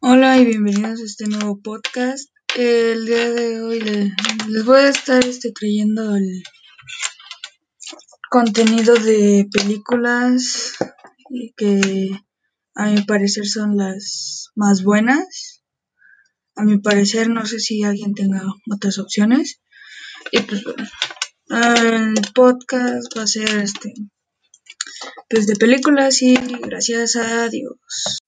Hola y bienvenidos a este nuevo podcast. El día de hoy les voy a estar este, trayendo el contenido de películas que a mi parecer son las más buenas. A mi parecer no sé si alguien tenga otras opciones. Y pues bueno, el podcast va a ser este pues de películas y gracias a Dios.